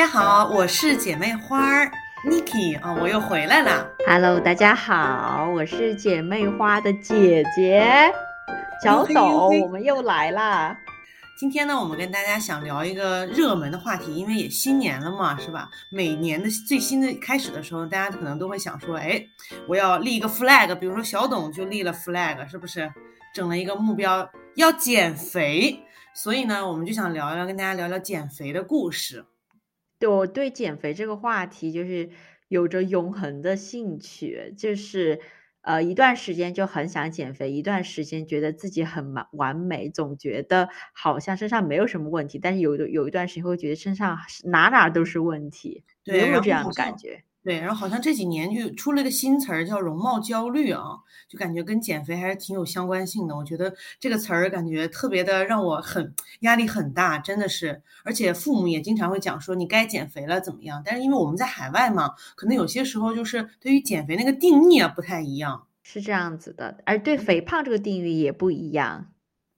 家好，我是姐妹花儿 Niki 啊，我又回来了。Hello，大家好，我是姐妹花的姐姐小嘿抖，嘿我们又来啦。今天呢，我们跟大家想聊一个热门的话题，因为也新年了嘛，是吧？每年的最新的开始的时候，大家可能都会想说，哎，我要立一个 flag，比如说小董就立了 flag，是不是？整了一个目标要减肥，所以呢，我们就想聊聊，跟大家聊聊减肥的故事。对我对减肥这个话题就是有着永恒的兴趣，就是呃一段时间就很想减肥，一段时间觉得自己很完完美，总觉得好像身上没有什么问题，但是有有一段时间会觉得身上哪哪都是问题，有没有这样的感觉？对，然后好像这几年就出了个新词儿叫容貌焦虑啊，就感觉跟减肥还是挺有相关性的。我觉得这个词儿感觉特别的让我很压力很大，真的是。而且父母也经常会讲说你该减肥了怎么样，但是因为我们在海外嘛，可能有些时候就是对于减肥那个定义啊不太一样。是这样子的，而对肥胖这个定义也不一样。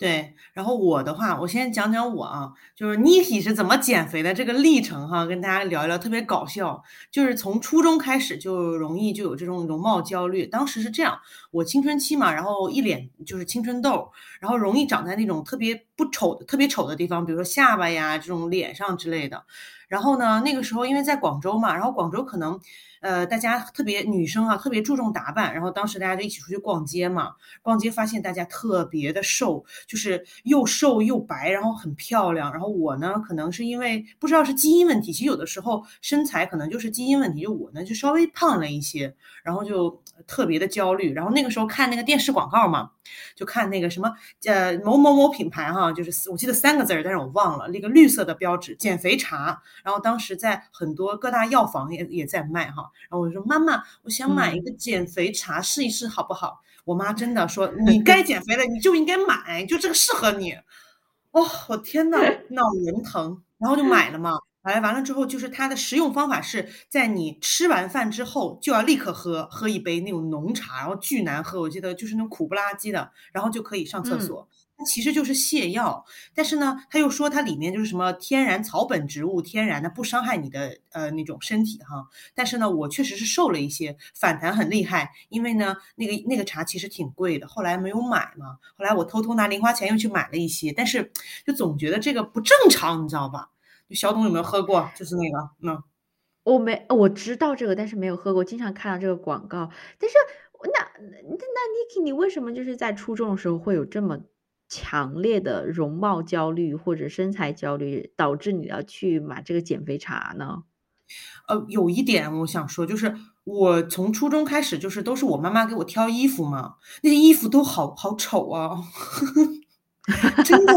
对，然后我的话，我先讲讲我啊，就是 Niki 是怎么减肥的这个历程哈，跟大家聊一聊，特别搞笑。就是从初中开始就容易就有这种容貌焦虑，当时是这样，我青春期嘛，然后一脸就是青春痘，然后容易长在那种特别不丑的、特别丑的地方，比如说下巴呀这种脸上之类的。然后呢，那个时候因为在广州嘛，然后广州可能。呃，大家特别女生啊，特别注重打扮，然后当时大家就一起出去逛街嘛，逛街发现大家特别的瘦，就是又瘦又白，然后很漂亮。然后我呢，可能是因为不知道是基因问题，其实有的时候身材可能就是基因问题，就我呢就稍微胖了一些，然后就特别的焦虑。然后那个时候看那个电视广告嘛，就看那个什么呃某某某品牌哈，就是我记得三个字儿，但是我忘了那个绿色的标志减肥茶。然后当时在很多各大药房也也在卖哈。然后我就说妈妈，我想买一个减肥茶试一试好不好？我妈真的说 你该减肥了，你就应该买，就这个适合你。哦，我天呐，脑仁疼，然后就买了嘛。买完了之后，就是它的食用方法是在你吃完饭之后就要立刻喝喝一杯那种浓茶，然后巨难喝，我记得就是那种苦不拉几的，然后就可以上厕所。它其实就是泻药，但是呢，他又说它里面就是什么天然草本植物，天然的不伤害你的呃那种身体哈。但是呢，我确实是瘦了一些，反弹很厉害，因为呢那个那个茶其实挺贵的，后来没有买嘛。后来我偷偷拿零花钱又去买了一些，但是就总觉得这个不正常，你知道吧？就小董有没有喝过？就是那个嗯。我没我知道这个，但是没有喝过，经常看到这个广告。但是那那那 Niki，你为什么就是在初中的时候会有这么强烈的容貌焦虑或者身材焦虑，导致你要去买这个减肥茶呢？呃，有一点我想说，就是我从初中开始，就是都是我妈妈给我挑衣服嘛，那些衣服都好好丑啊，真的。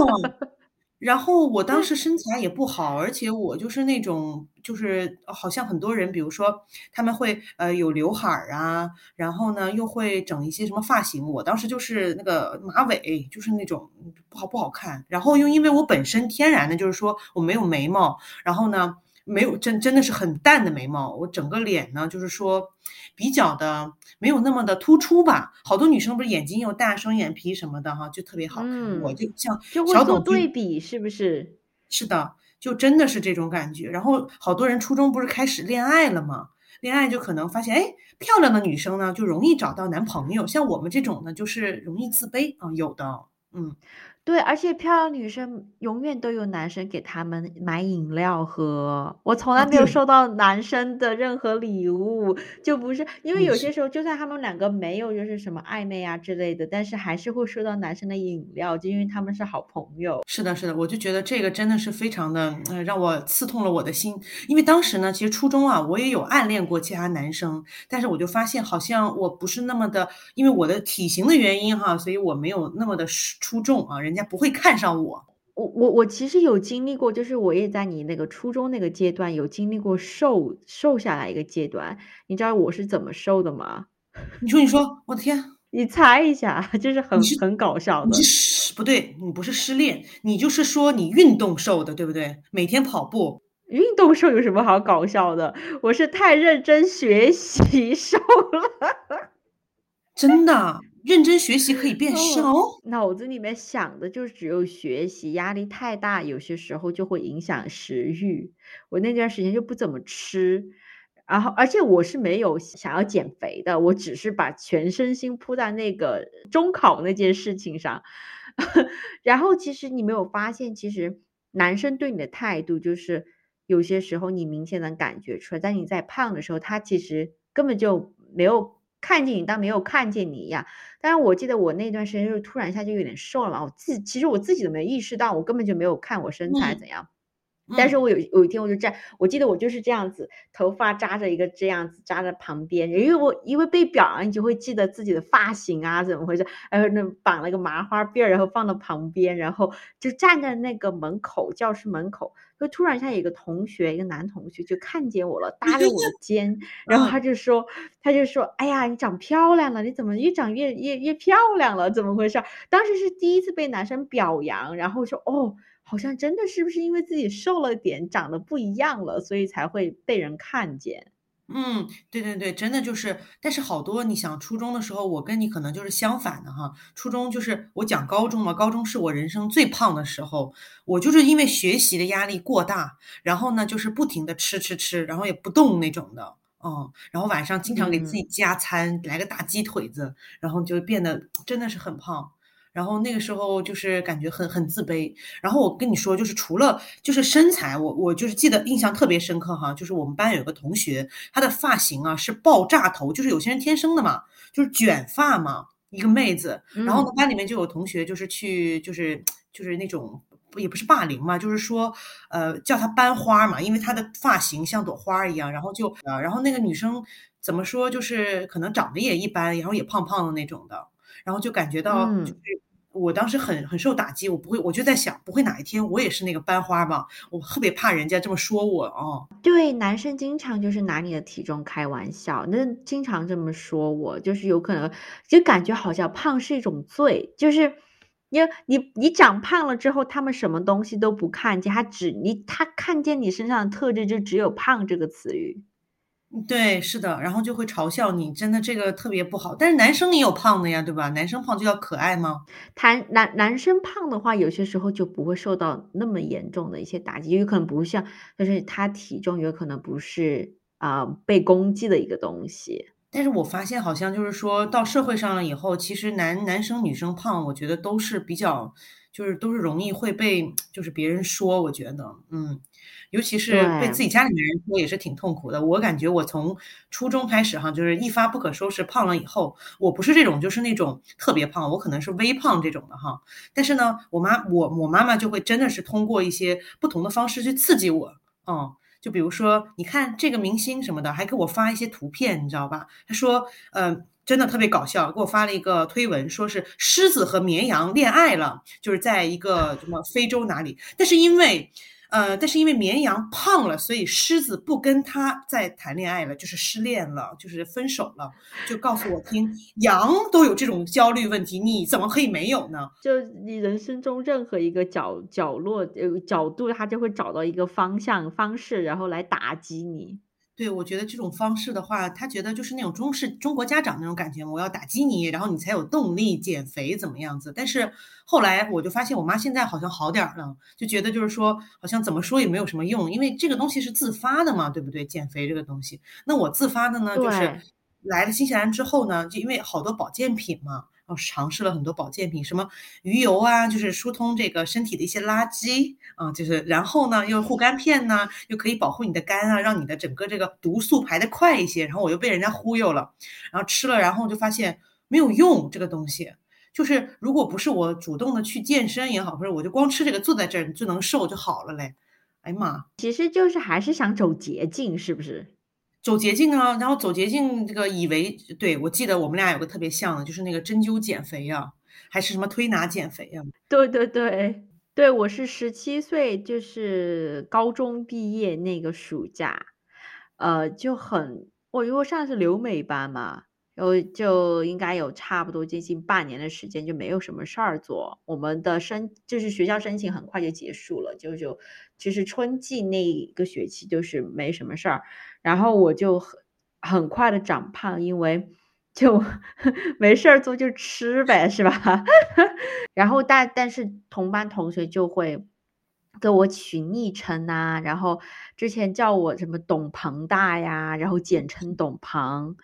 然后我当时身材也不好，而且我就是那种，就是好像很多人，比如说他们会呃有刘海儿啊，然后呢又会整一些什么发型，我当时就是那个马尾，就是那种不好不好看。然后又因为我本身天然的，就是说我没有眉毛，然后呢。没有真真的是很淡的眉毛，我整个脸呢，就是说比较的没有那么的突出吧。好多女生不是眼睛又大，双眼皮什么的哈，就特别好看。嗯我就像就会做对比，是不是？是的，就真的是这种感觉。然后好多人初中不是开始恋爱了吗？恋爱就可能发现，哎，漂亮的女生呢就容易找到男朋友，像我们这种呢就是容易自卑啊、有的，嗯。对，而且漂亮女生永远都有男生给他们买饮料喝，我从来没有收到男生的任何礼物，就不是因为有些时候，就算他们两个没有就是什么暧昧啊之类的，但是还是会收到男生的饮料，就因为他们是好朋友。是的，是的，我就觉得这个真的是非常的，呃，让我刺痛了我的心。因为当时呢，其实初中啊，我也有暗恋过其他男生，但是我就发现好像我不是那么的，因为我的体型的原因哈，所以我没有那么的出众啊，人家不会看上我。我我我其实有经历过，就是我也在你那个初中那个阶段有经历过瘦瘦下来一个阶段，你知道我是怎么瘦的吗？你说，你说，我的天，你猜一下，就是很是很搞笑的不对，你不是失恋，你就是说你运动瘦的，对不对？每天跑步，运动瘦有什么好搞笑的？我是太认真学习瘦了。真的，认真学习可以变哦，瘦？脑子里面想的就只有学习，压力太大，有些时候就会影响食欲。我那段时间就不怎么吃，然后而且我是没有想要减肥的，我只是把全身心扑在那个中考那件事情上。然后其实你没有发现，其实男生对你的态度就是有些时候你明显能感觉出来，但你在胖的时候，他其实根本就没有看见你，当没有看见你一样。但是我记得我那段时间就是突然一下就有点瘦了嘛，我自其实我自己都没意识到，我根本就没有看我身材嗯怎样。但是嗯我有有一天我就这样，我记得我就是这样子，头发扎着一个这样子扎在旁边，因为我因为被表扬，你就会记得自己的发型啊怎么回事，然后那绑了个麻花辫儿，然后放到旁边，然后就站在那个门口教室门口，就突然一下有一个同学，一个男同学就看见我了，搭着我的 肩，然后他就说，他就说，哎呀，你长漂亮了，你怎么越长越越越漂亮了？怎么回事？当时是第一次被男生表扬，然后说，哦。好像真的是不是因为自己瘦了点，长得不一样了，所以才会被人看见？嗯，对对对，真的就是，但是好多你想初中的时候，我跟你可能就是相反的哈。初中就是我讲高中嘛，高中是我人生最胖的时候，我就是因为学习的压力过大，然后呢就是不停的吃吃吃，然后也不动那种的，嗯，然后晚上经常给自己嗯加餐，来个大鸡腿子，然后就变得真的是很胖。然后那个时候就是感觉很很自卑，然后我跟你说，就是除了就是身材，我我就是记得印象特别深刻哈，就是我们班有个同学，他的发型啊是爆炸头，就是有些人天生的嘛，就是卷发嘛，一个妹子。然后班里面就有同学就是去就是就是那种也不是霸凌嘛，就是说呃叫她班花嘛，因为她的发型像朵花一样，然后就呃然后那个女生怎么说，就是可能长得也一般，然后也胖胖的那种的，然后就感觉到就是。我当时很很受打击，我不会，我就在想，不会哪一天我也是那个班花吧？我特别怕人家这么说我哦。对，男生经常就是拿你的体重开玩笑，那经常这么说我，就是有可能就感觉好像胖是一种罪，就是你你你长胖了之后，他们什么东西都不看见，他只你他看见你身上的特质就只有胖这个词语。对，是的，然后就会嘲笑你，真的这个特别不好。但是男生也有胖的呀，对吧？男生胖就叫可爱吗？谈男男生胖的话，有些时候就不会受到那么严重的一些打击，有可能不像，就是他体重有可能不是啊、被攻击的一个东西。但是我发现好像就是说到社会上了以后，其实男男生女生胖，我觉得都是比较，就是都是容易会被就是别人说，我觉得，嗯，尤其是被自，己家里面人说也是挺痛苦的。我感觉我从初中开始哈，就是一发不可收拾，胖了以后，我不是这种就是那种特别胖，我可能是微胖这种的哈。但是呢，我妈我我妈妈就会真的是通过一些不同的方式去刺激我，嗯。就比如说，你看这个明星什么的，还给我发一些图片，你知道吧？他说，呃，真的特别搞笑，给我发了一个推文，说是狮子和绵羊恋爱了，就是在一个什么非洲哪里，但是因为。呃，但是因为绵羊胖了，所以狮子不跟他再谈恋爱了，就是失恋了，就是分手了。就告诉我听，羊都有这种焦虑问题，你怎么可以没有呢？就你人生中任何一个角角落呃角度，他就会找到一个方向方式，然后来打击你。对，我觉得这种方式的话，他觉得就是那种中式中国家长那种感觉，我要打击你，然后你才有动力减肥怎么样子。但是后来我就发现，我妈现在好像好点儿了，就觉得就是说，好像怎么说也没有什么用，因为这个东西是自发的嘛，对不对？减肥这个东西，那我自发的呢，就是，来了新西兰之后呢，就因为好多保健品嘛。然后尝试了很多保健品，什么鱼油啊，就是疏通这个身体的一些垃圾啊，就是然后呢又护肝片呢，又可以保护你的肝啊，让你的整个这个毒素排得快一些。然后我又被人家忽悠了，然后吃了，然后就发现没有用这个东西。就是如果不是我主动的去健身也好，或者我就光吃这个坐在这儿就能瘦就好了嘞。哎呀妈！其实就是还是想走捷径，是不是？走捷径啊，然后走捷径，这个以为对我记得我们俩有个特别像的，就是那个针灸减肥呀、还是什么推拿减肥呀、对对对，对，我是十七岁，就是高中毕业那个暑假，呃，就很我因为上是留美班嘛，然后就应该有差不多接近半年的时间就没有什么事儿做。我们的申就是学校申请很快就结束了，就就其实春季那一个学期就是没什么事儿，然后我就很很快的长胖，因为就没事儿做就吃呗，是吧？然后但但是同班同学就会给我取昵称呐，然后之前叫我什么董鹏大呀，然后简称董鹏。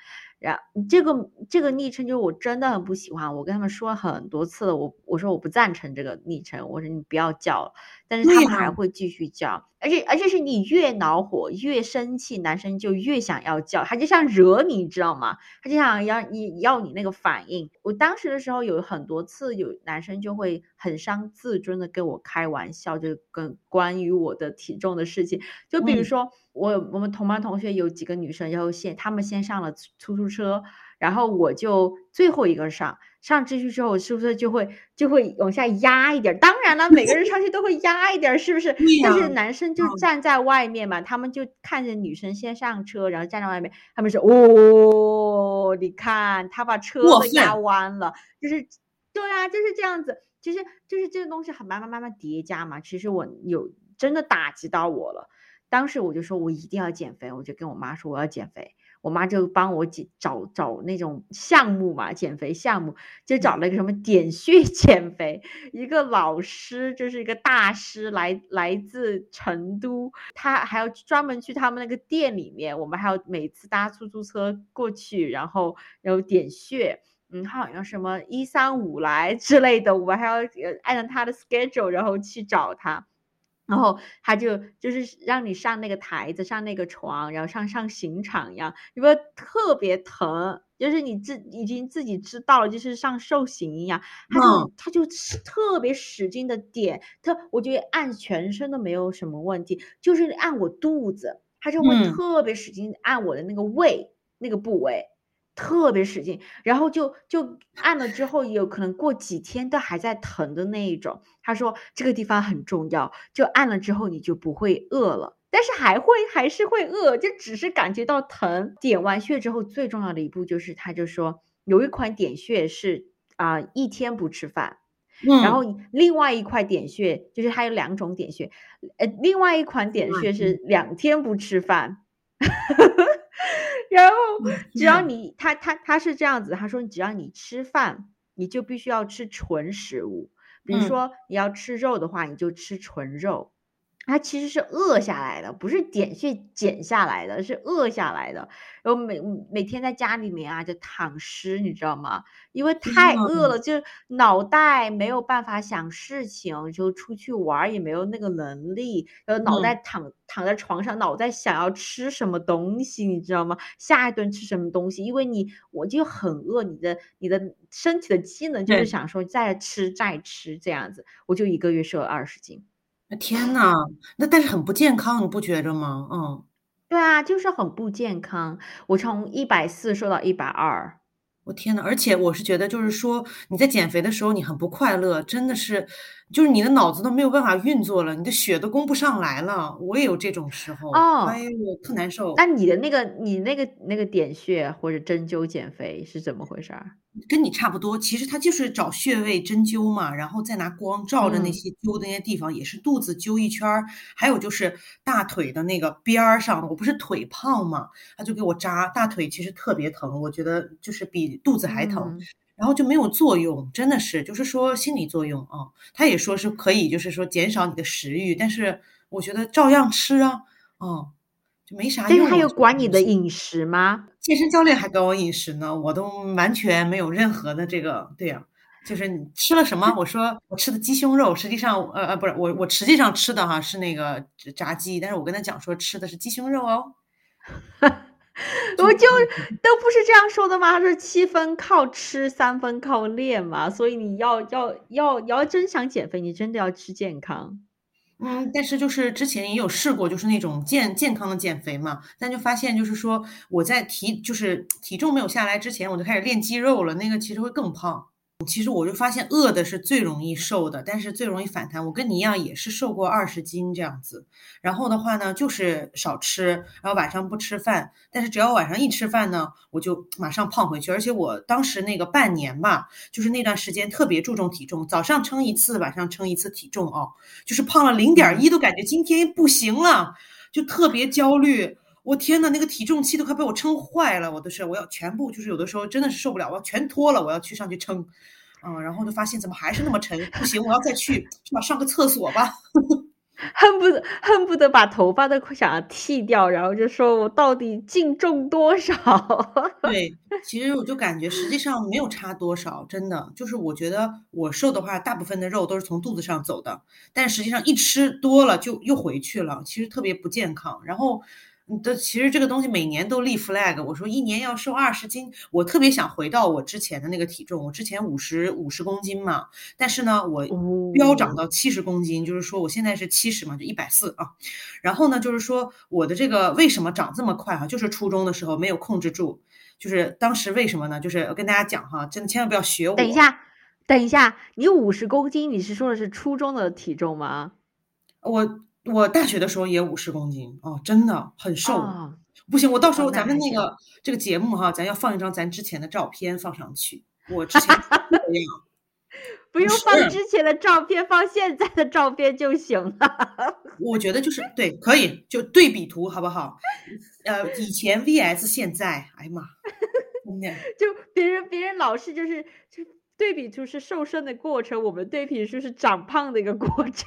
然这个这个昵称就是我真的很不喜欢，我跟他们说很多次了，我我说我不赞成这个昵称，我说你不要叫，但是他们还会继续叫，而且而且是你越恼火越生气，男生就越想要叫，他就想惹你你，知道吗？他就想要你要你那个反应。我当时的时候有很多次有男生就会很伤自尊的跟我开玩笑，就跟关于我的体重的事情，就比如说。我我们同班同学有几个女生，然后先他们先上了出租车，然后我就最后一个上。上进去之后，是不是就会就会往下压一点？当然了，每个人上去都会压一点，是不是？但是男生就站在外面嘛，他们就看着女生先上车，然后站在外面，他们说：“哦，你看他把车都压弯了。”就是对啊，就是这样子。其实就是这个东西很慢慢慢慢叠加嘛。其实我有真的打击到我了。当时我就说，我一定要减肥，我就跟我妈说我要减肥，我妈就帮我减找找那种项目嘛，减肥项目，就找了一个什么点穴 减肥，一个老师就是一个大师，来来自成都，他还要专门去他们那个店里面，我们还要每次搭出租车过去，然后然后点穴，嗯，他好像什么一三五来之类的，我们还要按照他的 schedule，然后去找他。然后他就就是让你上那个台子，上那个床，然后上上刑场一样，因为特别疼，就是你自已经自己知道了，就是上受刑一样。他就他就特别使劲的点，他我觉得按全身都没有什么问题，就是按我肚子，他就会特别使劲按我的那个胃那个部位。特别使劲，然后就就按了之后，有可能过几天都还在疼的那一种。他说这个地方很重要，就按了之后你就不会饿了，但是还会还是会饿，就只是感觉到疼。点完穴之后，最重要的一步就是，他就说有一款点穴是啊一天不吃饭，然后另外一块点穴就是还有两种点穴，呃，另外一款点穴是两天不吃饭。然后，只要你他他他是这样子，他说，只要你吃饭，你就必须要吃纯食物，比如说你要吃肉的话，你就吃纯肉。它其实是饿下来的，不是点穴减下来的，是饿下来的。然后每每天在家里面啊，就躺尸，你知道吗？因为太饿了，就脑袋没有办法想事情，就出去玩也没有那个能力。然后脑袋躺躺在床上，脑袋想要吃什么东西，你知道吗？下一顿吃什么东西？因为你我就很饿，你的你的身体的机能就是想说再吃再吃这样子，我就一个月瘦了二十斤。天呐，那但是很不健康，你不觉着吗？嗯，对啊，就是很不健康。我从一百四瘦到一百二，我天呐，而且我是觉得，就是说你在减肥的时候，你很不快乐，真的是，就是你的脑子都没有办法运作了，你的血都供不上来了。我也有这种时候，哎呦，特难受。那你的那个，你那个那个点穴或者针灸减肥是怎么回事儿？跟你差不多，其实他就是找穴位针灸嘛，然后再拿光照着那些灸的那些地方，也是肚子灸一圈儿，还有就是大腿的那个边儿上，我不是腿胖嘛，他就给我扎大腿，其实特别疼，我觉得就是比肚子还疼，然后就没有作用，真的是就是说心理作用啊，他也说是可以，就是说减少你的食欲，但是我觉得照样吃啊，嗯。没啥用。但是他有管你的饮食吗？健身教练还管我饮食呢，我都完全没有任何的这个。对呀，就是你吃了什么？我说我吃的鸡胸肉，实际上呃呃不是我我实际上吃的哈是那个炸鸡，但是我跟他讲说吃的是鸡胸肉哦。我就都不是这样说的吗？说七分靠吃，三分靠练嘛。所以你要要要你要真想减肥，你真的要吃健康。嗯，但是就是之前也有试过，就是那种健健康的减肥嘛，但就发现就是说我在体就是体重没有下来之前，我就开始练肌肉了，那个其实会更胖。其实我就发现饿的是最容易瘦的，但是最容易反弹。我跟你一样也是瘦过二十斤这样子。然后的话呢，就是少吃，然后晚上不吃饭。但是只要晚上一吃饭呢，我就马上胖回去。而且我当时那个半年吧，就是那段时间特别注重体重，早上称一次，晚上称一次体重哦，就是胖了零点一都感觉今天不行了，就特别焦虑。我天呐，那个体重器都快被我撑坏了，我都是我要全部就是有的时候真的是受不了，我要全脱了，我要去上去称，嗯，然后就发现怎么还是那么沉，不行，我要再去是吧？上个厕所吧。恨不得恨不得把头发都想要剃掉，然后就说我到底净重多少？对，其实我就感觉实际上没有差多少，真的就是我觉得我瘦的话，大部分的肉都是从肚子上走的，但实际上一吃多了就又回去了，其实特别不健康。然后。的其实这个东西每年都立 flag，我说一年要瘦二十斤，我特别想回到我之前的那个体重，我之前五十五十公斤嘛，但是呢，我飙涨到七十公斤，就是说我现在是七十嘛，就一百四啊。然后呢，就是说我的这个为什么长这么快哈，就是初中的时候没有控制住，就是当时为什么呢？就是跟大家讲哈，真的千万不要学我。等一下，等一下，你五十公斤，你是说的是初中的体重吗？我。我大学的时候也五十公斤哦，真的很瘦，不行，我到时候咱们那个这个节目哈，咱要放一张咱之前的照片放上去。我之前 不用放之前的照片，放现在的照片就行了。我觉得就是对，可以就对比图好不好？呃，以前 vs 现在，哎呀妈，就别人别人老是就是就。对比图是瘦身的过程，我们对比就是长胖的一个过程。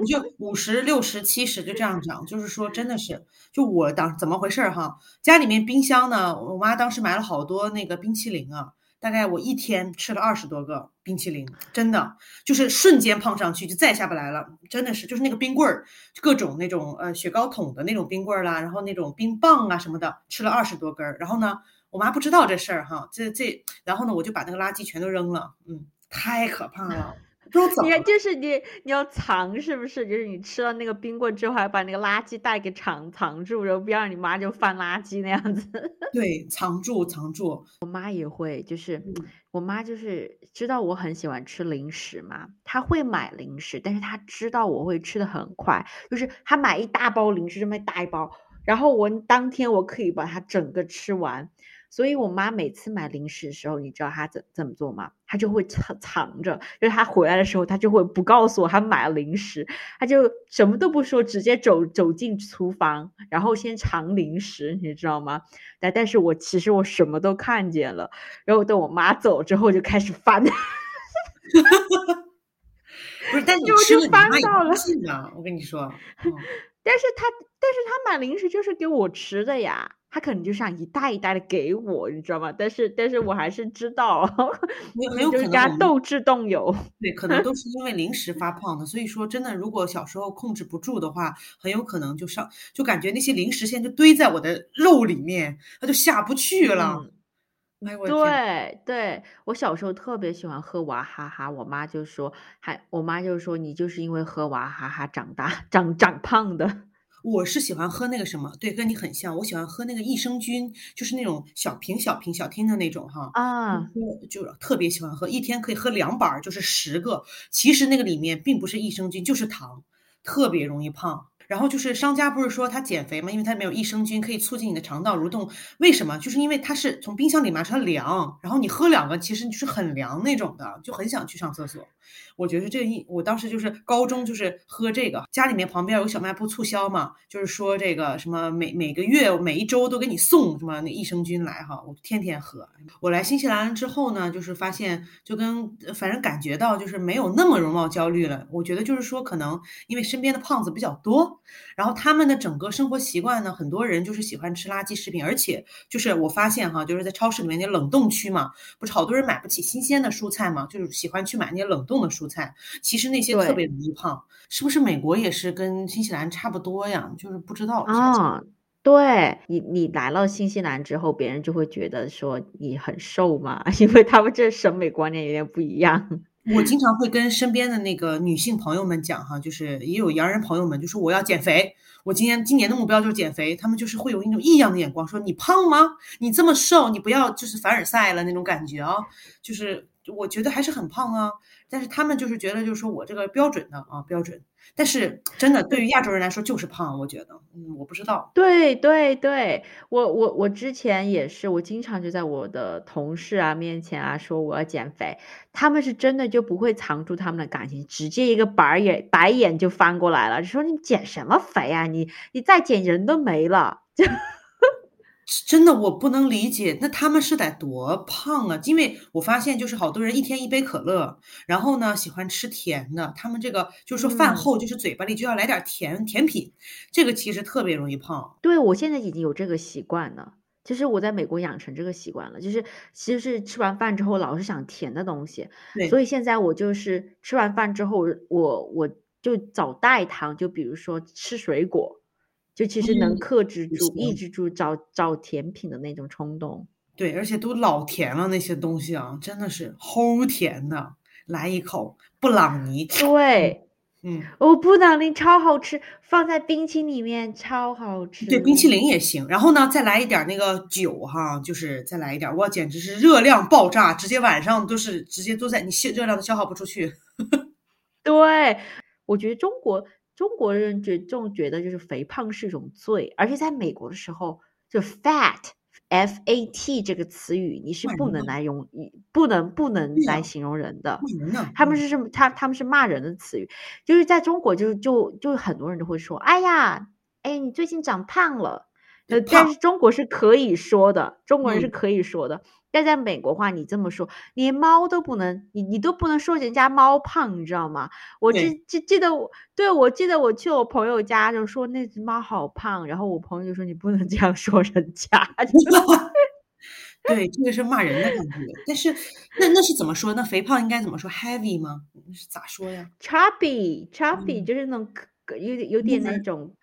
你就五十六十七十就这样长，就是说真的是，就我当怎么回事哈？家里面冰箱呢，我妈当时买了好多那个冰淇淋啊，大概我一天吃了二十多个冰淇淋，真的就是瞬间胖上去就再下不来了，真的是就是那个冰棍儿，各种那种呃雪糕桶的那种冰棍儿啦，然后那种冰棒啊什么的，吃了二十多根儿，然后呢。我妈不知道这事儿哈，这这，然后呢，我就把那个垃圾全都扔了，嗯，太可怕了，不知道怎么。你看，就是你你要藏是不是？就是你吃了那个冰棍之后，还把那个垃圾袋给藏藏住，然后不要让你妈就翻垃圾那样子。对，藏住藏住。我妈也会，就是我妈就是知道我很喜欢吃零食嘛，她会买零食，但是她知道我会吃的很快，就是她买一大包零食这么大一包，然后我当天我可以把它整个吃完。所以我妈每次买零食的时候，你知道她怎怎么做吗？她就会藏藏着，就是她回来的时候，她就会不告诉我她买了零食，她就什么都不说，直接走走进厨房，然后先尝零食，你知道吗？但但是我其实我什么都看见了，然后等我妈走之后就开始翻，不是，但你吃了翻到了，我跟你说，但是他但是他买零食就是给我吃的呀。他可能就想一袋一袋的给我，你知道吗？但是，但是我还是知道，很有可能跟他斗智斗勇。对，可能都 是因为零食发胖的。所以说，真的，如果小时候控制不住的话，很有可能就上，就感觉那些零食现在就堆在我的肉里面，它就下不去了。哎，我对对，我小时候特别喜欢喝娃哈哈，我妈就说，还我妈就说你就是因为喝娃哈哈长大长长胖的。我是喜欢喝那个什么，对，跟你很像。我喜欢喝那个益生菌，就是那种小瓶小瓶小听的那种哈。啊，就特别喜欢喝，一天可以喝两板，就是十个。其实那个里面并不是益生菌，就是糖，特别容易胖。然后就是商家不是说他减肥吗？因为它没有益生菌，可以促进你的肠道蠕动。为什么？就是因为它是从冰箱里拿出来凉，然后你喝两个，其实就是很凉那种的，就很想去上厕所。我觉得这一，我当时就是高中就是喝这个，家里面旁边有小卖部促销嘛，就是说这个什么每每个月每一周都给你送什么那益生菌来哈，我天天喝。我来新西兰之后呢，就是发现就跟反正感觉到就是没有那么容貌焦虑了。我觉得就是说可能因为身边的胖子比较多，然后他们的整个生活习惯呢，很多人就是喜欢吃垃圾食品，而且就是我发现哈，就是在超市里面那冷冻区嘛，不是好多人买不起新鲜的蔬菜嘛，就是喜欢去买那些冷冻的蔬。蔬菜其实那些特别容易胖，是不是美国也是跟新西兰差不多呀？就是不知道啊。对你，你来了新西兰之后，别人就会觉得说你很瘦嘛，因为他们这审美观念有点不一样。我经常会跟身边的那个女性朋友们讲哈，就是也有洋人朋友们就说我要减肥，我今年今年的目标就是减肥，他们就是会有一种异样的眼光，说你胖吗？你这么瘦，你不要就是凡尔赛了那种感觉啊，就是。我觉得还是很胖啊。但是他们就是觉得，就是说我这个标准的啊标准。但是真的对于亚洲人来说就是胖，我觉得，嗯，我不知道。对对对，我我我之前也是，我经常就在我的同事啊面前啊说我要减肥，他们是真的就不会藏住他们的感情，直接一个白眼白眼就翻过来了，说你减什么肥啊，你你再减人都没了。就 真的我不能理解，那他们是得多胖啊？因为我发现就是好多人一天一杯可乐，然后呢喜欢吃甜的，他们这个就是说饭后就是嘴巴里就要来点甜甜品，这个其实特别容易胖。对我现在已经有这个习惯了，其实我在美国养成这个习惯了，就是其实是吃完饭之后老是想甜的东西，所以现在我就是吃完饭之后，我我就找代糖，就比如说吃水果。就其实能克制住、抑制住找找甜品的那种冲动。对，而且都老甜了那些东西啊，真的是齁甜的。来一口布朗尼。对，嗯，哦，布朗尼超好吃，放在冰淇淋里面超好吃。对，冰淇淋也行。然后呢，再来一点那个酒哈，就是再来一点，哇，简直是热量爆炸，直接晚上都是直接都在你消热量都消耗不出去。对，我觉得中国。中国人觉重觉得就是肥胖是一种罪，而且在美国的时候，就 fat f a t 这个词语你是不能来用，不能不能来形容人的。他们是什么？他他们是骂人的词语。就是在中国，就就就很多人都会说：“哎呀，哎，你最近长胖了。”但是中国是可以说的，中国人是可以说的。但在美国话，你这么说，连猫都不能，你你都不能说人家猫胖，你知道吗？我记记记得我，对我记得我去我朋友家就说那只猫好胖，然后我朋友就说你不能这样说人家。对，这个是骂人的感觉。但是那那是怎么说？那肥胖应该怎么说？Heavy 吗？是咋说呀？Chubby，chubby 就是那种有点有点那种。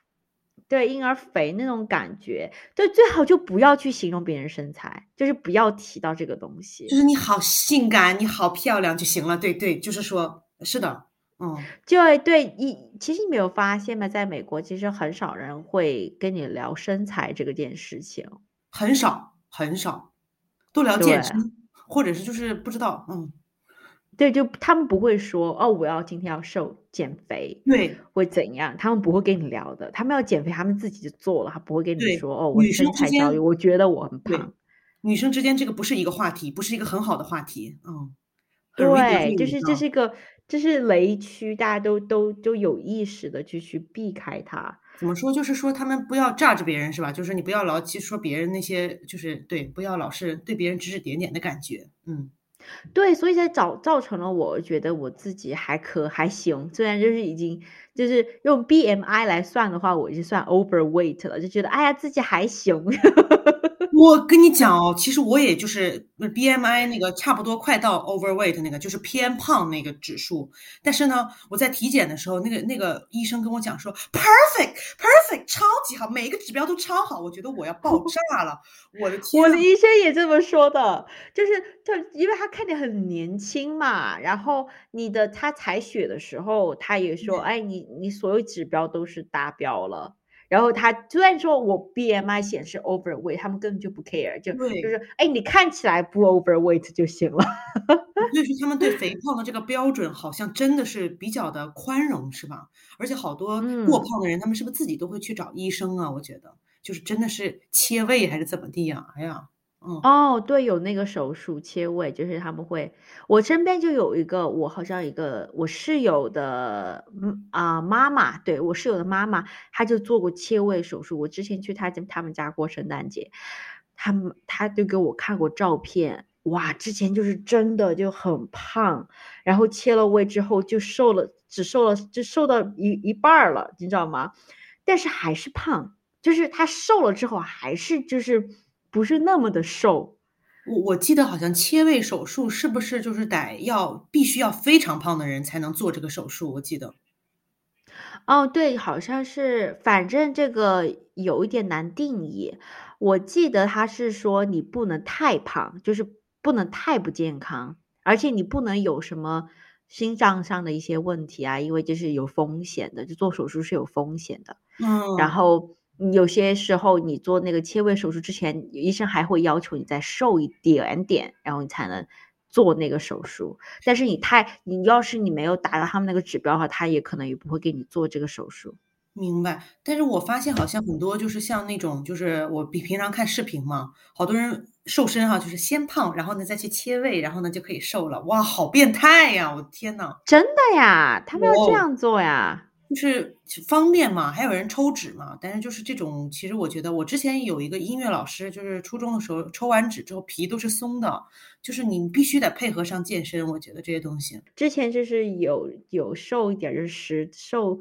对婴儿肥那种感觉，对，最好就不要去形容别人身材，就是不要提到这个东西。就是你好性感，你好漂亮就行了。对对，就是说，是的，嗯，就对你，其实你没有发现吗？在美国，其实很少人会跟你聊身材这个件事情，很少很少，都聊健身，或者是就是不知道，嗯。对，就他们不会说哦，我要今天要瘦减肥，对，会怎样？他们不会跟你聊的。他们要减肥，他们自己就做了，他不会跟你说哦，我身材焦虑，我觉得我很胖。女生之间这个不是一个话题，不是一个很好的话题。嗯，对，就是这是一个这是雷区，大家都都都有意识的去去避开它。怎么说？就是说他们不要炸着别人，是吧？就是你不要老去说别人那些，就是对，不要老是对别人指指点点的感觉。嗯。对，所以才造造成了我觉得我自己还可还行，虽然就是已经就是用 BMI 来算的话，我已经算 overweight 了，就觉得哎呀自己还行。我跟你讲哦，其实我也就是 BMI 那个差不多快到 overweight 那个，就是偏胖那个指数。但是呢，我在体检的时候，那个那个医生跟我讲说，perfect perfect 超级好，每一个指标都超好。我觉得我要爆 炸了，我的天！我的医生也这么说的，就是就因为他看你很年轻嘛，然后你的他采血的时候，他也说，哎，你你所有指标都是达标了。然后他虽然说我 BMI 显示 overweight，他们根本就不 care，就就是哎，你看起来不 overweight 就行了。就是他们对肥 胖的这个标准好像真的是比较的宽容，是吧？而且好多过胖的人，他们是不是自己都会去找医生啊？我觉得就是真的是切胃还是怎么地呀？哎呀。哦，对，有那个手术切胃，就是他们会，我身边就有一个，我好像一个我室友的，嗯啊妈妈，对我室友的妈妈，她就做过切胃手术。我之前去她家他们家过圣诞节，他们他就给我看过照片，哇，之前就是真的就很胖，然后切了胃之后就瘦了，只瘦了就瘦到一一半了，你知道吗？但是还是胖，就是他瘦了之后还是就是。不是那么的瘦，我我记得好像切胃手术是不是就是得要必须要非常胖的人才能做这个手术？我记得，哦，对，好像是，反正这个有一点难定义。我记得他是说你不能太胖，就是不能太不健康，而且你不能有什么心脏上的一些问题啊，因为这是有风险的，就做手术是有风险的。嗯，然后。有些时候，你做那个切胃手术之前，医生还会要求你再瘦一点点，然后你才能做那个手术。但是你太，你要是你没有达到他们那个指标的话，他也可能也不会给你做这个手术。明白，但是我发现好像很多就是像那种，就是我比平常看视频嘛，好多人瘦身哈，就是先胖，然后呢再去切胃，然后呢就可以瘦了。哇，好变态呀！我的天呐，真的呀，他们要这样做呀，就是方便嘛，还有人抽脂嘛。但是就是这种，其实我觉得我之前有一个音乐老师，就是初中的时候抽完脂之后皮都是松的，就是你必须得配合上健身。我觉得这些东西，之前就是有有瘦一点，就是瘦。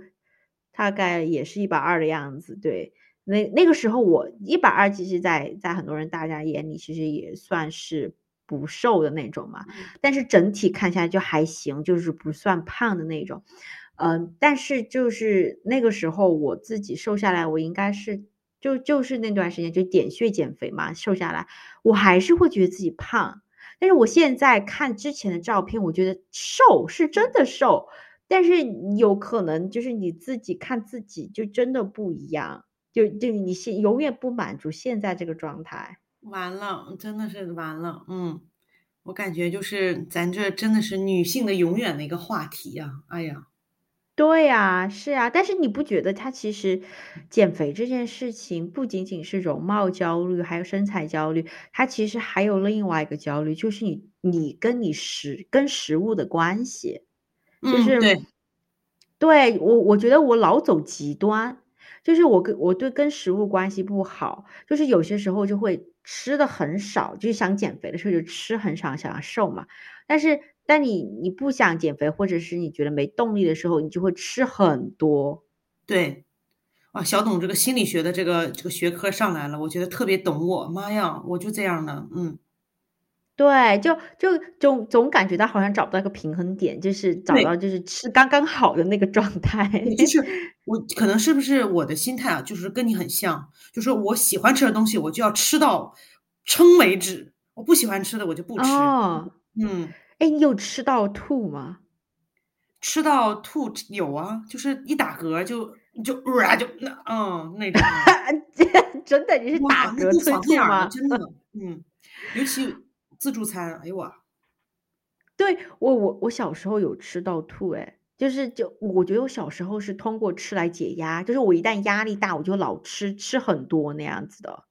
大概也是一百二的样子，对，那那个时候我一百二，其实，在在很多人大家眼里，其实也算是不瘦的那种嘛。但是整体看下来就还行，就是不算胖的那种。嗯，但是就是那个时候我自己瘦下来，我应该是就就是那段时间就点穴减肥嘛，瘦下来，我还是会觉得自己胖。但是我现在看之前的照片，我觉得瘦是真的瘦。但是有可能就是你自己看自己就真的不一样，就就你现永远不满足现在这个状态，完了，真的是完了。嗯，我感觉就是咱这真的是女性的永远的一个话题呀。哎呀，对呀，是啊。但是你不觉得他其实减肥这件事情不仅仅是容貌焦虑，还有身材焦虑，它其实还有另外一个焦虑，就是你你跟你食跟食物的关系。就是对，对我我觉得我老走极端，就是我跟我对跟食物关系不好，就是有些时候就会吃的很少，就是想减肥的时候就吃很少，想要瘦嘛。但是但你你不想减肥，或者是你觉得没动力的时候，你就会吃很多。对，啊，小董这个心理学的这个这个学科上来了，我觉得特别懂我。妈呀，我就这样的，嗯。对，就就总总感觉到好像找不到一个平衡点，就是找到就是吃刚刚好的那个状态。就是我可能是不是我的心态啊，就是跟你很像，就是我喜欢吃的东西，我就要吃到撑为止；我不喜欢吃的，我就不吃。哦，嗯，哎，你有吃到吐吗？吃到吐有啊，就是一打嗝就就啊就那嗯那种。真的，你是打嗝催吐吗？真的，嗯，尤其。自助餐，哎呦我，对我我我小时候有吃到吐，哎，就是就我觉得我小时候是通过吃来解压，就是我一旦压力大，我就老吃吃很多那样子的。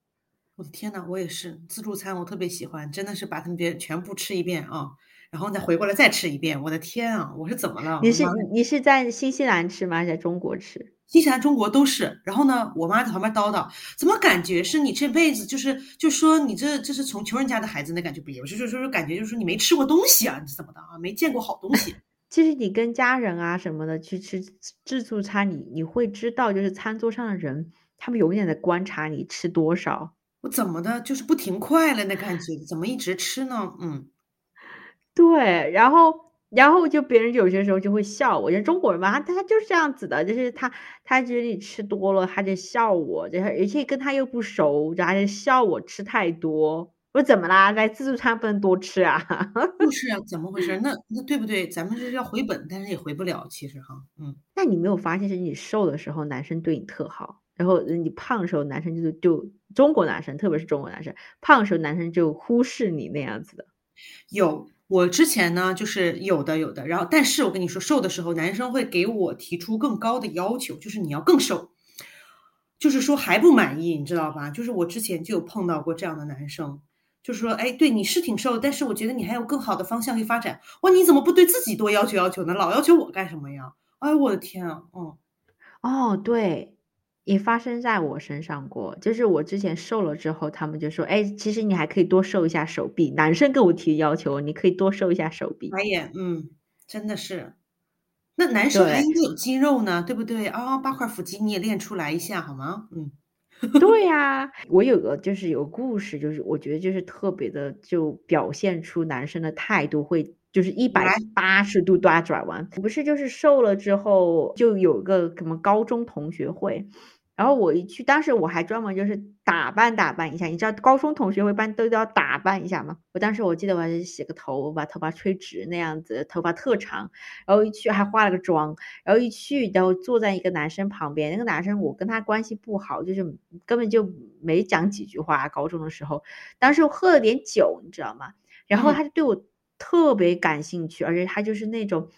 我的天呐，我也是自助餐，我特别喜欢，真的是把他们别全部吃一遍啊，然后再回过来再吃一遍。我的天啊，我是怎么了？你是你是在新西兰吃吗？在中国吃？新西兰、中国都是，然后呢，我妈在旁边叨叨，怎么感觉是你这辈子就是，就说你这这是从穷人家的孩子，那感觉不一样，就是说说感觉就是说你没吃过东西啊，你怎么的啊？没见过好东西。其实你跟家人啊什么的去吃自助餐，你你会知道，就是餐桌上的人，他们永远在观察你吃多少。我怎么的，就是不停快了那感觉，怎么一直吃呢？嗯，对，然后。然后就别人有些时候就会笑我，就中国人嘛，他他就是这样子的，就是他他觉得你吃多了，他就笑我，就是而且跟他又不熟，然后就笑我吃太多。我说怎么啦？来自助餐不能多吃啊？不是啊，怎么回事？那那对不对？咱们是要回本，但是也回不了，其实哈，嗯。那你没有发现是你瘦的时候男生对你特好，然后你胖的时候男生就就中国男生，特别是中国男生胖的时候男生就忽视你那样子的，有。我之前呢，就是有的有的，然后但是我跟你说，瘦的时候，男生会给我提出更高的要求，就是你要更瘦，就是说还不满意，你知道吧？就是我之前就有碰到过这样的男生，就是说，哎，对，你是挺瘦，但是我觉得你还有更好的方向去发展。哇，你怎么不对自己多要求要求呢？老要求我干什么呀？哎，我的天啊，嗯，哦，对。也发生在我身上过，就是我之前瘦了之后，他们就说：“哎，其实你还可以多瘦一下手臂。”男生跟我提要求，你可以多瘦一下手臂。哎呀，嗯，真的是，那男生还应该有肌肉呢，对不对啊？八块腹肌你也练出来一下好吗？嗯，对呀，我有个就是有个故事，就是我觉得就是特别的，就表现出男生的态度会。就是一百八十度大转弯，不是就是瘦了之后就有个什么高中同学会。然后我一去，当时我还专门就是打扮打扮一下，你知道高中同学会般都要打扮一下吗？我当时我记得我还是洗个头，把头发吹直那样子，头发特长，然后一去还化了个妆，然后一去，然后坐在一个男生旁边，那个男生我跟他关系不好，就是根本就没讲几句话。高中的时候，当时我喝了点酒，你知道吗？然后他就对我特别感兴趣，而且他就是那种。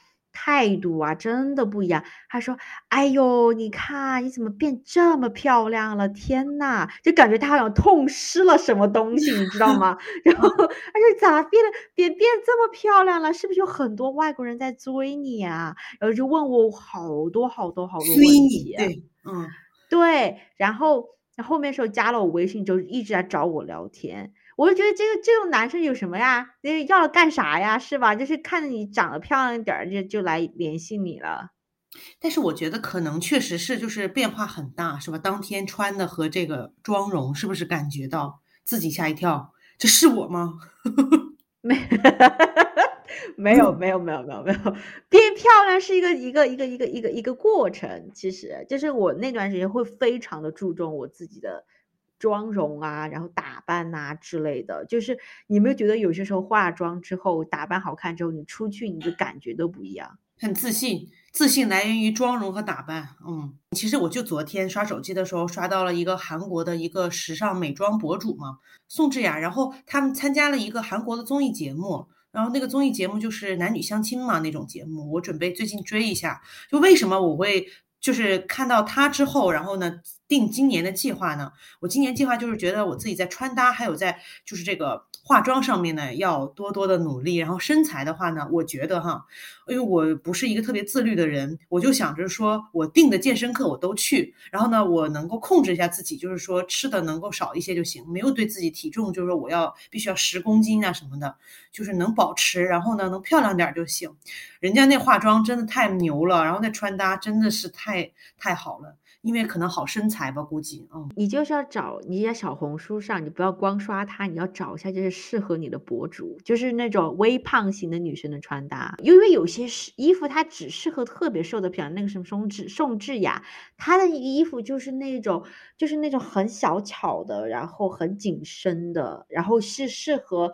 态度啊，真的不一样。他说：“哎呦，你看你怎么变这么漂亮了？天呐，就感觉他好像痛失了什么东西，你知道吗？然后，而且咋变得变变这么漂亮了？是不是有很多外国人在追你啊？然后就问我好多好多好多问题。对，嗯，对。然后后面时候加了我微信，就一直在找我聊天。”我就觉得这个这种男生有什么呀？那要了干啥呀？是吧？就是看着你长得漂亮一点儿，就就来联系你了。但是我觉得可能确实是就是变化很大，是吧？当天穿的和这个妆容，是不是感觉到自己吓一跳？这是我吗？没，没有，没有，没有，没有，没有。变漂亮是一个一个一个一个一个一个过程，其实就是我那段时间会非常的注重我自己的。妆容啊，然后打扮呐之类的，就是你没有觉得有些时候化妆之后，打扮好看之后，你出去你的感觉都不一样，很自信。自信来源于妆容和打扮。嗯，其实我就昨天刷手机的时候刷到了一个韩国的一个时尚美妆博主嘛，宋智雅，然后他们参加了一个韩国的综艺节目，然后那个综艺节目就是男女相亲嘛那种节目，我准备最近追一下。就为什么我会？就是看到他之后，然后呢，定今年的计划呢？我今年计划就是觉得我自己在穿搭，还有在就是这个化妆上面呢，要多多的努力。然后身材的话呢，我觉得哈，因为我不是一个特别自律的人，我就想着说我定的健身课我都去，然后呢，我能够控制一下自己，就是说吃的能够少一些就行，没有对自己体重就是说我要必须要十公斤啊什么的，就是能保持，然后呢，能漂亮点就行。人家那化妆真的太牛了，然后那穿搭真的是。太太好了，因为可能好身材吧，估计嗯，你就是要找你在小红书上，你不要光刷它，你要找一下就是适合你的博主，就是那种微胖型的女生的穿搭，因为有些是衣服它只适合特别瘦的，比如那个什么宋智宋智雅，她的衣服就是那种就是那种很小巧的，然后很紧身的，然后是适合，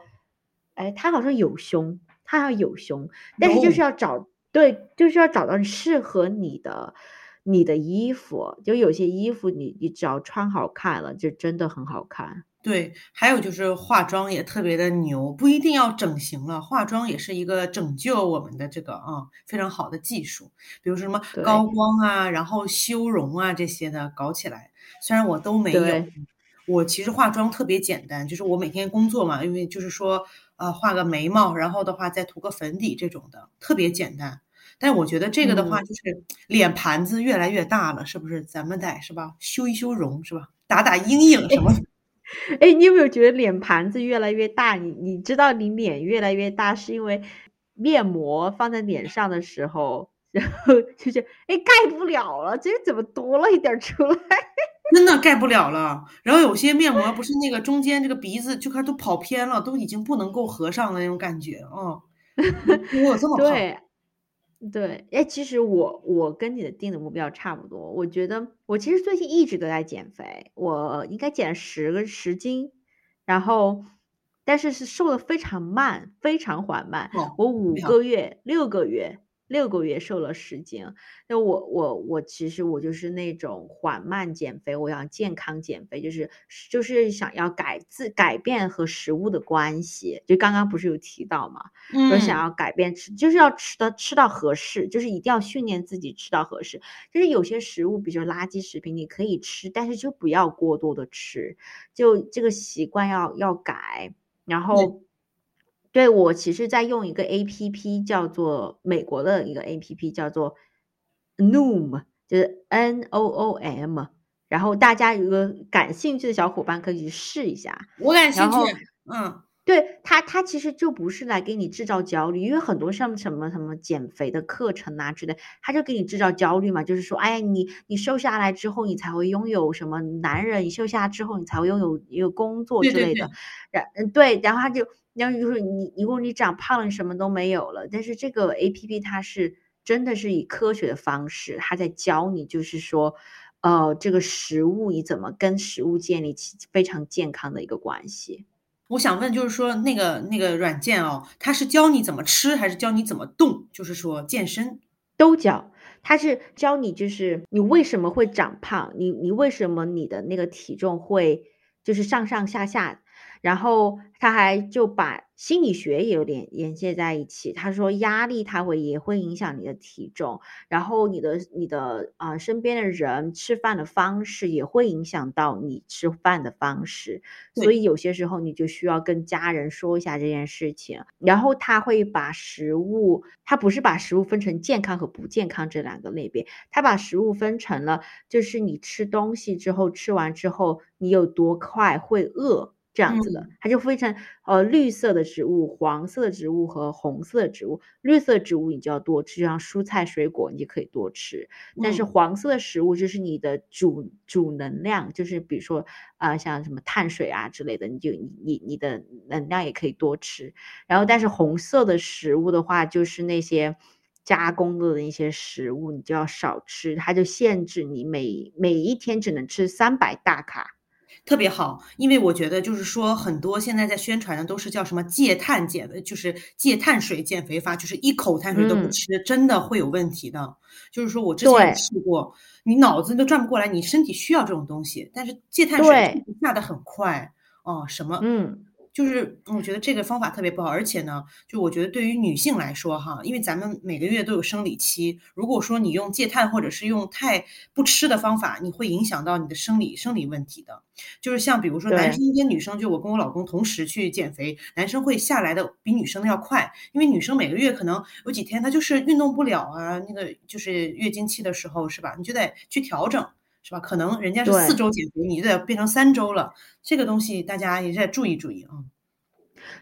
哎，她好像有胸，她好像有胸，但是就是要找对，就是要找到适合你的。你的衣服就有些衣服，你你只要穿好看了，就真的很好看。对，还有就是化妆也特别的牛，不一定要整形了，化妆也是一个拯救我们的这个啊非常好的技术。比如说什么高光啊，然后修容啊这些的搞起来。虽然我都没有，我其实化妆特别简单，就是我每天工作嘛，因为就是说呃画个眉毛，然后的话再涂个粉底这种的，特别简单。但我觉得这个的话，就是脸盘子越来越大了，是不是？咱们得是吧？修一修容是吧？打打阴影什么？哎，你有没有觉得脸盘子越来越大？你你知道你脸越来越大是因为面膜放在脸上的时候，然后就是哎盖不了了，这怎么多了一点出来？真的盖不了了。然后有些面膜不是那个中间这个鼻子就开始都跑偏了，都已经不能够合上的那种感觉哦。我有这么对。对，哎，其实我我跟你的定的目标差不多。我觉得我其实最近一直都在减肥，我应该减十个十斤，然后但是是瘦的非常慢，非常缓慢。我五个月、六个月。六个月瘦了十斤，那我我我其实我就是那种缓慢减肥，我想健康减肥，就是就是想要改自改变和食物的关系。就刚刚不是有提到嘛，说想要改变吃，就是要吃的吃到合适，就是一定要训练自己吃到合适。就是有些食物，比如说垃圾食品，你可以吃，但是就不要过多的吃，就这个习惯要要改，然后。对我其实，在用一个 A P P，叫做美国的一个 A P P，叫做 Noom，就是 N O O M。然后大家有个感兴趣的小伙伴可以去试一下。我感兴趣。嗯，对他，他其实就不是来给你制造焦虑，因为很多像什么什么减肥的课程啊之类，他就给你制造焦虑嘛，就是说，哎，你你瘦下来之后，你才会拥有什么男人？你瘦下来之后，你才会拥有一个工作之类的。然嗯对，然后他就。然后就是你，如果你长胖了，什么都没有了。但是这个 A P P 它是真的是以科学的方式，它在教你，就是说，呃，这个食物你怎么跟食物建立起非常健康的一个关系。我想问，就是说那个那个软件哦，它是教你怎么吃，还是教你怎么动？就是说健身都教，它是教你，就是你为什么会长胖，你你为什么你的那个体重会就是上上下下。然后他还就把心理学也有点连接在一起。他说压力它会也会影响你的体重，然后你的你的啊身边的人吃饭的方式也会影响到你吃饭的方式。所以有些时候你就需要跟家人说一下这件事情。然后他会把食物，他不是把食物分成健康和不健康这两个类别，他把食物分成了就是你吃东西之后吃完之后你有多快会饿。这样子的，它就分成呃绿色的植物、黄色的植物和红色的植物。绿色植物你就要多吃，就像蔬菜水果你就可以多吃。但是黄色的食物就是你的主主能量，就是比如说啊像什么碳水啊之类的，你就你你你的能量也可以多吃。然后但是红色的食物的话，就是那些加工的那些食物，你就要少吃。它就限制你每每一天只能吃三百大卡。特别好，因为我觉得就是说，很多现在在宣传的都是叫什么戒碳减的，就是戒碳水减肥法，就是一口碳水都不吃，真的会有问题的。就是说我之前试过，你脑子都转不过来，你身体需要这种东西，但是戒碳水下的很快哦，什么嗯。就是我觉得这个方法特别不好，而且呢，就我觉得对于女性来说哈，因为咱们每个月都有生理期，如果说你用戒碳或者是用太不吃的方法，你会影响到你的生理生理问题的。就是像比如说男生跟女生，就我跟我老公同时去减肥，男生会下来的比女生的要快，因为女生每个月可能有几天她就是运动不了啊，那个就是月经期的时候是吧？你就得去调整。是吧？可能人家是四周减肥，你就得变成三周了。这个东西大家也得注意注意啊。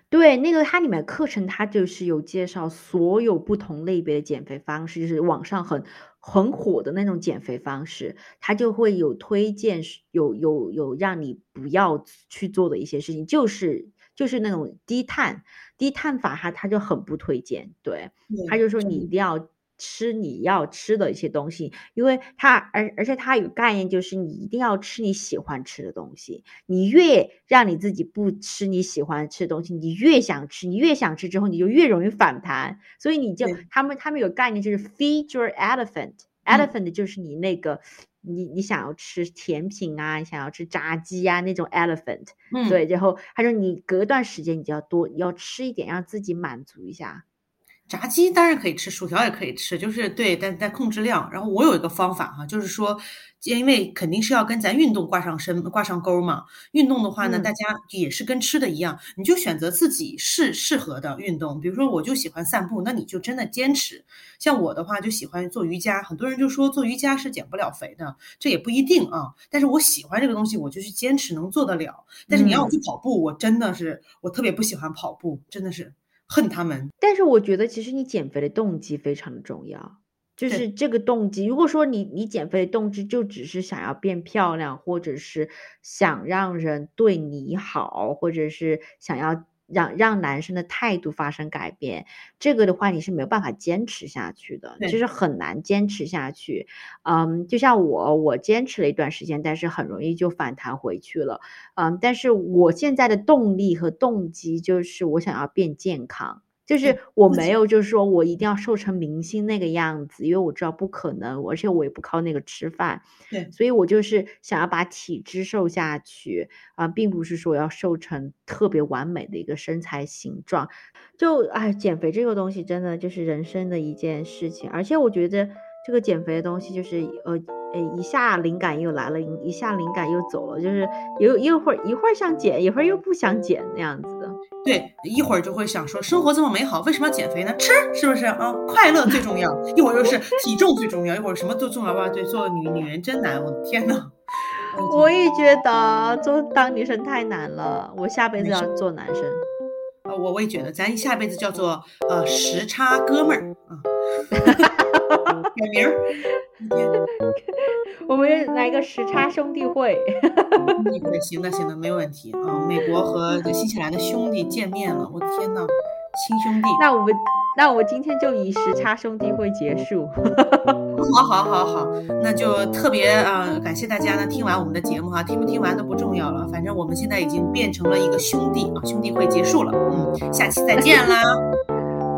对，那个它里面课程，它就是有介绍所有不同类别的减肥方式，就是网上很很火的那种减肥方式，它就会有推荐，有有有让你不要去做的一些事情，就是就是那种低碳低碳法，哈它就很不推荐。对，他就说你一定要。吃你要吃的一些东西，因为它而而且它有概念，就是你一定要吃你喜欢吃的东西。你越让你自己不吃你喜欢吃的东西，你越想吃，你越想吃之后，你就越容易反弹。所以你就他们他们有概念，就是 feed your elephant，elephant 就是你那个你你想要吃甜品啊，你想要吃炸鸡啊那种 elephant。嗯，对，然后他说你隔段时间你就要多要吃一点，让自己满足一下。炸鸡当然可以吃，薯条也可以吃，就是对，但但控制量。然后我有一个方法哈，就是说，因为肯定是要跟咱运动挂上身、挂上钩嘛。运动的话呢，大家也是跟吃的一样，你就选择自己适适合的运动。比如说，我就喜欢散步，那你就真的坚持。像我的话，就喜欢做瑜伽。很多人就说做瑜伽是减不了肥的，这也不一定啊。但是我喜欢这个东西，我就去坚持，能做得了。但是你要我去跑步，我真的是我特别不喜欢跑步，真的是。恨他们，但是我觉得其实你减肥的动机非常的重要，就是这个动机。如果说你你减肥的动机就只是想要变漂亮，或者是想让人对你好，或者是想要。让让男生的态度发生改变，这个的话你是没有办法坚持下去的，就是很难坚持下去。嗯，就像我，我坚持了一段时间，但是很容易就反弹回去了。嗯，但是我现在的动力和动机就是我想要变健康。就是我没有，就是说我一定要瘦成明星那个样子，因为我知道不可能，而且我也不靠那个吃饭。对，所以我就是想要把体质瘦下去啊，并不是说要瘦成特别完美的一个身材形状。就哎，减肥这个东西真的就是人生的一件事情，而且我觉得这个减肥的东西就是呃。哎，一下灵感又来了，一下灵感又走了，就是有一会儿一会儿想减，一会儿又不想减那样子的。对，一会儿就会想说生活这么美好，为什么要减肥呢？吃是不是啊？快乐最重要。一会儿又是体重最重要，一会儿什么都重要吧？对，做女女人真难，我的天呐。我也觉得做当女生太难了，我下辈子要做男生。啊，我我也觉得，咱下辈子叫做呃时差哥们儿啊。改名儿，我们来个时差兄弟会。行的，行的，没有问题啊。美国和新西兰的兄弟见面了，我的天呐，亲兄弟。那我们，那我今天就以时差兄弟会结束。好，好，好，好，那就特别啊，感谢大家呢，听完我们的节目哈，听不听完都不重要了，反正我们现在已经变成了一个兄弟啊，兄弟会结束了，嗯，下期再见啦，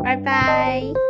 拜拜。